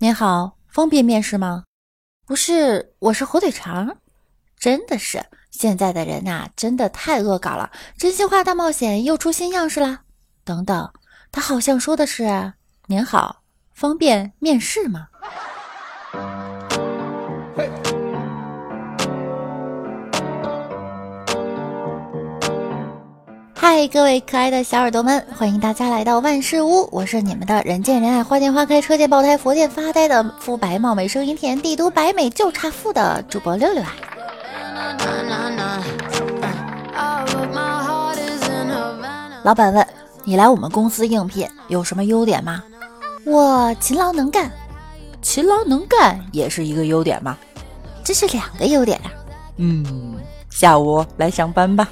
您好，方便面试吗？不是，我是火腿肠。真的是，现在的人呐，真的太恶搞了。真心话大冒险又出新样式啦！等等，他好像说的是您好，方便面试吗？嗨，各位可爱的小耳朵们，欢迎大家来到万事屋，我是你们的人见人爱、花见花开、车见爆胎、佛见发呆的肤白貌美、声音甜、帝都白美就差富的主播六六啊。老板问你来我们公司应聘有什么优点吗？我勤劳能干，勤劳能干也是一个优点吗？这是两个优点呀。嗯，下午来上班吧。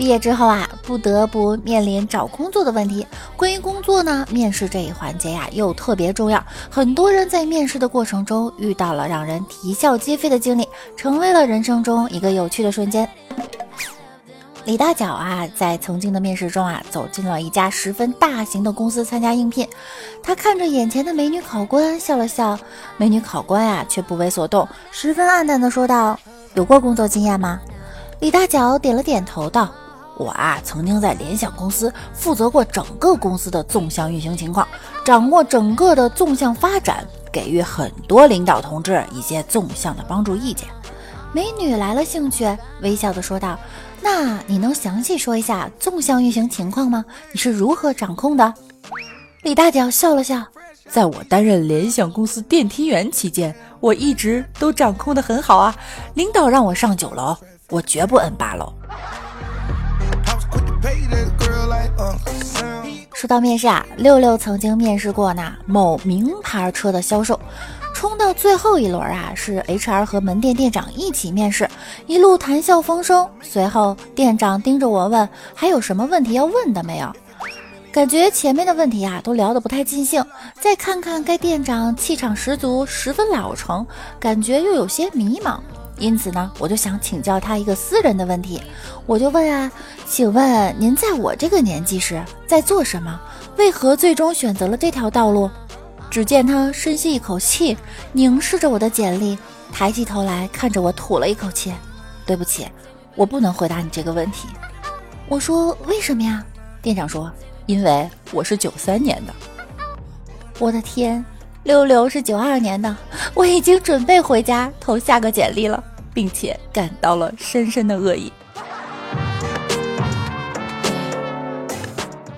毕业之后啊，不得不面临找工作的问题。关于工作呢，面试这一环节呀，又特别重要。很多人在面试的过程中遇到了让人啼笑皆非的经历，成为了人生中一个有趣的瞬间。李大脚啊，在曾经的面试中啊，走进了一家十分大型的公司参加应聘。他看着眼前的美女考官笑了笑，美女考官啊，却不为所动，十分黯淡的说道：“有过工作经验吗？”李大脚点了点头，道。我啊，曾经在联想公司负责过整个公司的纵向运行情况，掌握整个的纵向发展，给予很多领导同志一些纵向的帮助意见。美女来了兴趣，微笑的说道：“那你能详细说一下纵向运行情况吗？你是如何掌控的？”李大脚笑了笑，在我担任联想公司电梯员期间，我一直都掌控的很好啊。领导让我上九楼，我绝不摁八楼。说到面试啊，六六曾经面试过呢某名牌车的销售，冲到最后一轮啊，是 HR 和门店店长一起面试，一路谈笑风生。随后店长盯着我问：“还有什么问题要问的没有？”感觉前面的问题啊都聊得不太尽兴，再看看该店长气场十足，十分老成，感觉又有些迷茫。因此呢，我就想请教他一个私人的问题，我就问啊，请问您在我这个年纪时在做什么？为何最终选择了这条道路？只见他深吸一口气，凝视着我的简历，抬起头来看着我，吐了一口气。对不起，我不能回答你这个问题。我说为什么呀？店长说，因为我是九三年的。我的天，六六是九二年的，我已经准备回家投下个简历了。并且感到了深深的恶意。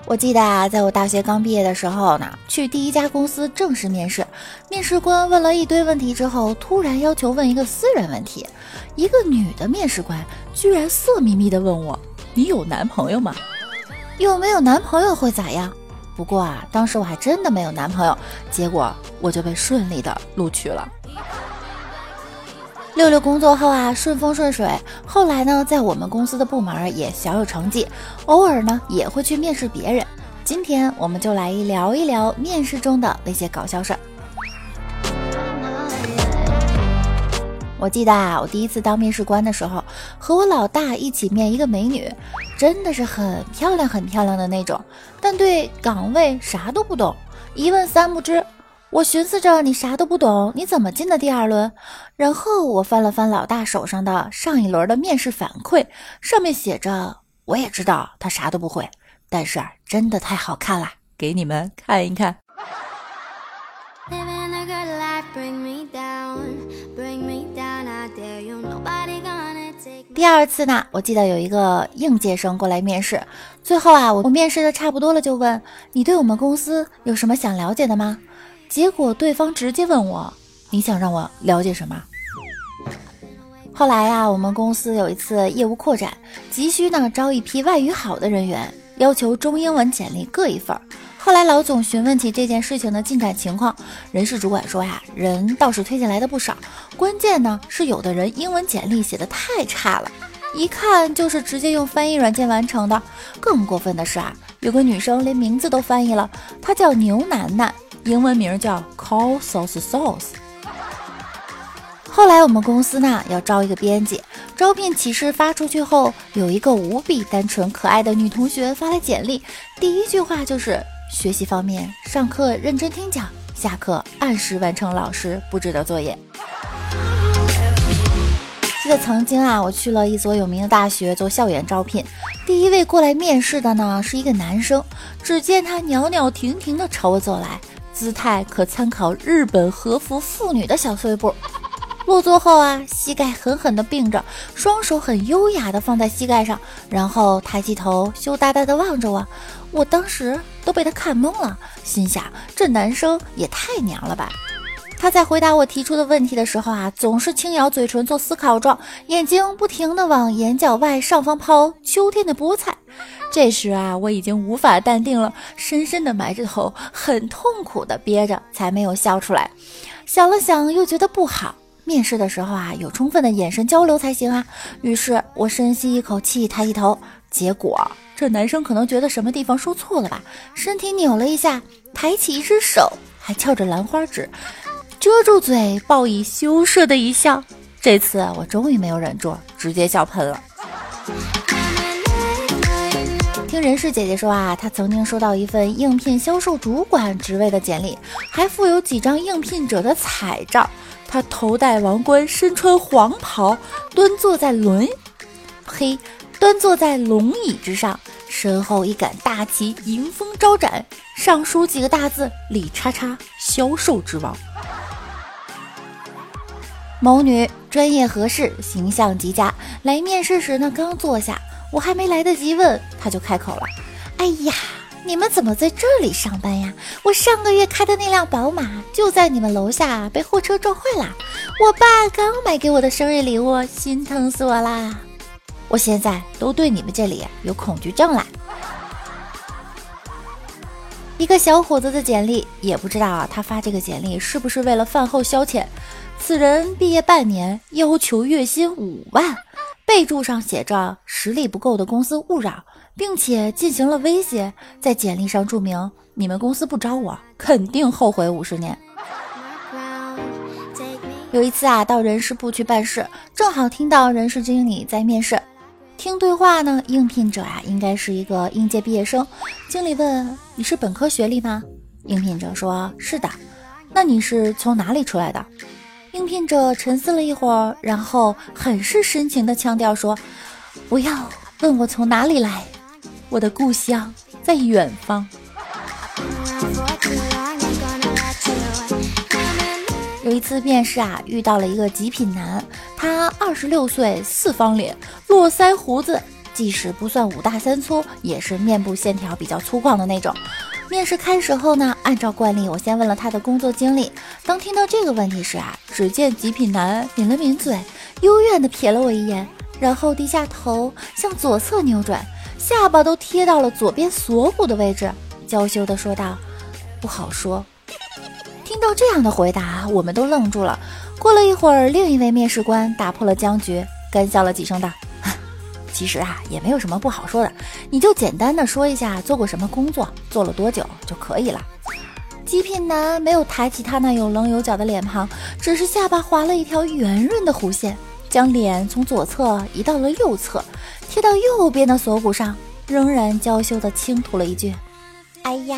我记得啊，在我大学刚毕业的时候呢，去第一家公司正式面试，面试官问了一堆问题之后，突然要求问一个私人问题。一个女的面试官居然色眯眯的问我：“你有男朋友吗？有没有男朋友会咋样？”不过啊，当时我还真的没有男朋友，结果我就被顺利的录取了。六六工作后啊，顺风顺水。后来呢，在我们公司的部门也小有成绩，偶尔呢也会去面试别人。今天我们就来聊一聊面试中的那些搞笑事儿。我记得啊，我第一次当面试官的时候，和我老大一起面一个美女，真的是很漂亮很漂亮的那种，但对岗位啥都不懂，一问三不知。我寻思着你啥都不懂，你怎么进的第二轮？然后我翻了翻老大手上的上一轮的面试反馈，上面写着：“我也知道他啥都不会，但是真的太好看了，给你们看一看。”第二次呢，我记得有一个应届生过来面试，最后啊，我我面试的差不多了，就问你对我们公司有什么想了解的吗？结果对方直接问我：“你想让我了解什么？”后来呀，我们公司有一次业务扩展，急需呢招一批外语好的人员，要求中英文简历各一份。后来老总询问起这件事情的进展情况，人事主管说呀，人倒是推荐来的不少，关键呢是有的人英文简历写的太差了，一看就是直接用翻译软件完成的。更过分的是啊，有个女生连名字都翻译了，她叫牛楠楠。英文名叫 Call Sauce Sauce。后来我们公司呢要招一个编辑，招聘启事发出去后，有一个无比单纯可爱的女同学发来简历，第一句话就是学习方面，上课认真听讲，下课按时完成老师布置的作业。记得曾经啊，我去了一所有名的大学做校园招聘，第一位过来面试的呢是一个男生。只见他袅袅婷婷地朝我走来，姿态可参考日本和服妇女的小碎步。落座后啊，膝盖狠狠地并着，双手很优雅地放在膝盖上，然后抬起头，羞答答地望着我。我当时都被他看懵了，心想这男生也太娘了吧。他在回答我提出的问题的时候啊，总是轻咬嘴唇做思考状，眼睛不停地往眼角外上方抛秋天的菠菜。这时啊，我已经无法淡定了，深深地埋着头，很痛苦地憋着，才没有笑出来。想了想，又觉得不好。面试的时候啊，有充分的眼神交流才行啊。于是我深吸一口气，抬起头，结果这男生可能觉得什么地方说错了吧，身体扭了一下，抬起一只手，还翘着兰花指。遮住嘴，报以羞涩的一笑。这次我终于没有忍住，直接笑喷了。听人事姐姐说啊，她曾经收到一份应聘销售主管职位的简历，还附有几张应聘者的彩照。她头戴王冠，身穿黄袍，端坐在轮，呸，端坐在龙椅之上，身后一杆大旗迎风招展，上书几个大字：李叉叉，销售之王。某女专业合适，形象极佳。来面试时呢，刚坐下，我还没来得及问，她就开口了：“哎呀，你们怎么在这里上班呀？我上个月开的那辆宝马就在你们楼下被货车撞坏了。我爸刚买给我的生日礼物，心疼死我啦！我现在都对你们这里有恐惧症啦。”一个小伙子的简历，也不知道啊，他发这个简历是不是为了饭后消遣？此人毕业半年，要求月薪五万，备注上写着实力不够的公司勿扰，并且进行了威胁，在简历上注明你们公司不招我，肯定后悔五十年。有一次啊，到人事部去办事，正好听到人事经理在面试，听对话呢，应聘者啊应该是一个应届毕业生。经理问你是本科学历吗？应聘者说是的。那你是从哪里出来的？应聘者沉思了一会儿，然后很是深情的腔调说：“不要问我从哪里来，我的故乡在远方。”有一次面试啊，遇到了一个极品男，他二十六岁，四方脸，络腮胡子，即使不算五大三粗，也是面部线条比较粗犷的那种。面试开始后呢，按照惯例，我先问了他的工作经历。当听到这个问题时啊，只见极品男抿了抿嘴，幽怨地瞥了我一眼，然后低下头向左侧扭转，下巴都贴到了左边锁骨的位置，娇羞地说道：“不好说。”听到这样的回答，我们都愣住了。过了一会儿，另一位面试官打破了僵局，干笑了几声道。其实啊，也没有什么不好说的，你就简单的说一下做过什么工作，做了多久就可以了。极品男没有抬起他那有棱有角的脸庞，只是下巴划了一条圆润的弧线，将脸从左侧移到了右侧，贴到右边的锁骨上，仍然娇羞的轻吐了一句：“哎呀，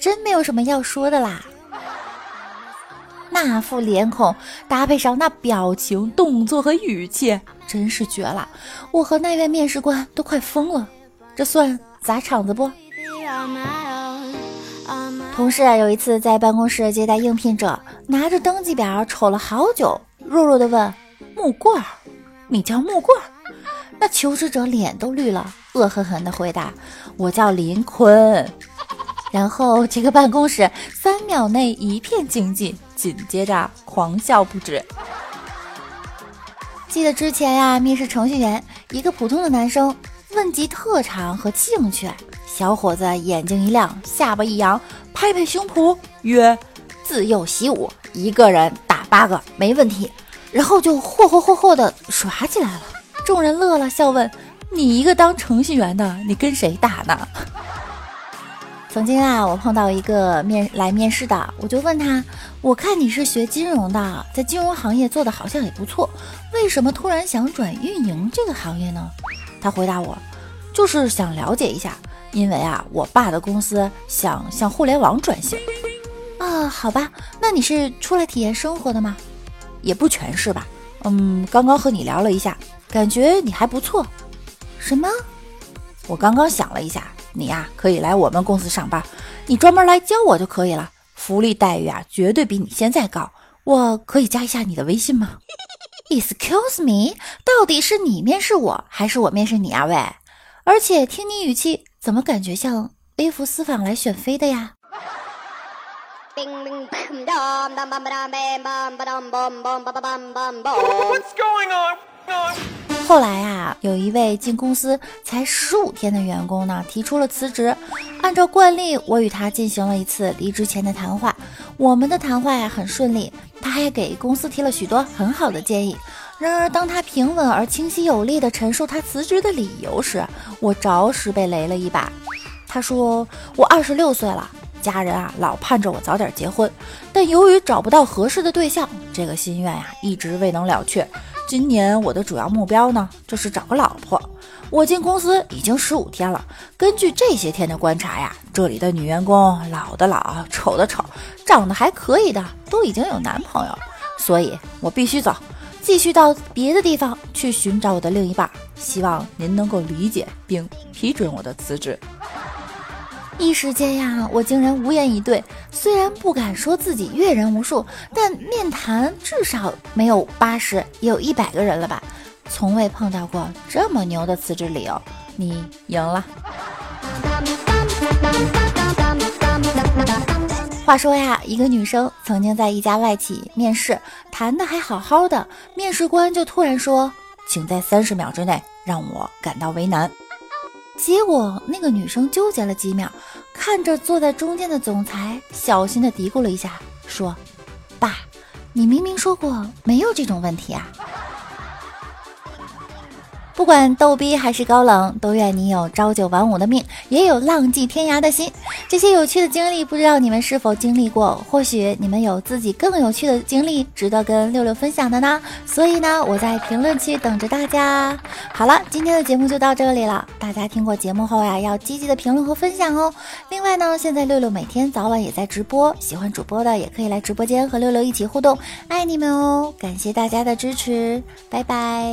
真没有什么要说的啦。”那副脸孔搭配上那表情、动作和语气，真是绝了！我和那位面试官都快疯了，这算砸场子不？同事有一次在办公室接待应聘者，拿着登记表瞅了好久，弱弱的问：“木棍儿，你叫木棍儿？”那求职者脸都绿了，恶狠狠地回答：“我叫林坤。”然后这个办公室三秒内一片静寂。紧接着狂笑不止。记得之前呀，面试程序员，一个普通的男生问及特长和兴趣，小伙子眼睛一亮，下巴一扬，拍拍胸脯曰：“自幼习武，一个人打八个没问题。”然后就霍霍霍霍的耍起来了。众人乐了，笑问：“你一个当程序员的，你跟谁打呢？”曾经啊，我碰到一个面来面试的，我就问他：“我看你是学金融的，在金融行业做的好像也不错，为什么突然想转运营这个行业呢？”他回答我：“就是想了解一下，因为啊，我爸的公司想向互联网转型。”啊，好吧，那你是出来体验生活的吗？也不全是吧。嗯，刚刚和你聊了一下，感觉你还不错。什么？我刚刚想了一下，你呀可以来我们公司上班，你专门来教我就可以了。福利待遇啊，绝对比你现在高。我可以加一下你的微信吗？Excuse me，到底是你面试我，还是我面试你啊？喂，而且听你语气，怎么感觉像微服私访来选妃的呀？后来啊，有一位进公司才十五天的员工呢，提出了辞职。按照惯例，我与他进行了一次离职前的谈话。我们的谈话呀很顺利，他还给公司提了许多很好的建议。然而，当他平稳而清晰有力地陈述他辞职的理由时，我着实被雷了一把。他说：“我二十六岁了。”家人啊，老盼着我早点结婚，但由于找不到合适的对象，这个心愿呀一直未能了却。今年我的主要目标呢，就是找个老婆。我进公司已经十五天了，根据这些天的观察呀，这里的女员工老的老，丑的丑，长得还可以的都已经有男朋友，所以我必须走，继续到别的地方去寻找我的另一半。希望您能够理解并批准我的辞职。一时间呀，我竟然无言以对。虽然不敢说自己阅人无数，但面谈至少没有八十，也有一百个人了吧？从未碰到过这么牛的辞职理由。你赢了。话说呀，一个女生曾经在一家外企面试，谈的还好好的，面试官就突然说：“请在三十秒之内让我感到为难。”结果那个女生纠结了几秒，看着坐在中间的总裁，小心的嘀咕了一下，说：“爸，你明明说过没有这种问题啊。”不管逗逼还是高冷，都愿你有朝九晚五的命，也有浪迹天涯的心。这些有趣的经历，不知道你们是否经历过？或许你们有自己更有趣的经历，值得跟六六分享的呢。所以呢，我在评论区等着大家。好了，今天的节目就到这里了。大家听过节目后呀，要积极的评论和分享哦。另外呢，现在六六每天早晚也在直播，喜欢主播的也可以来直播间和六六一起互动。爱你们哦！感谢大家的支持，拜拜。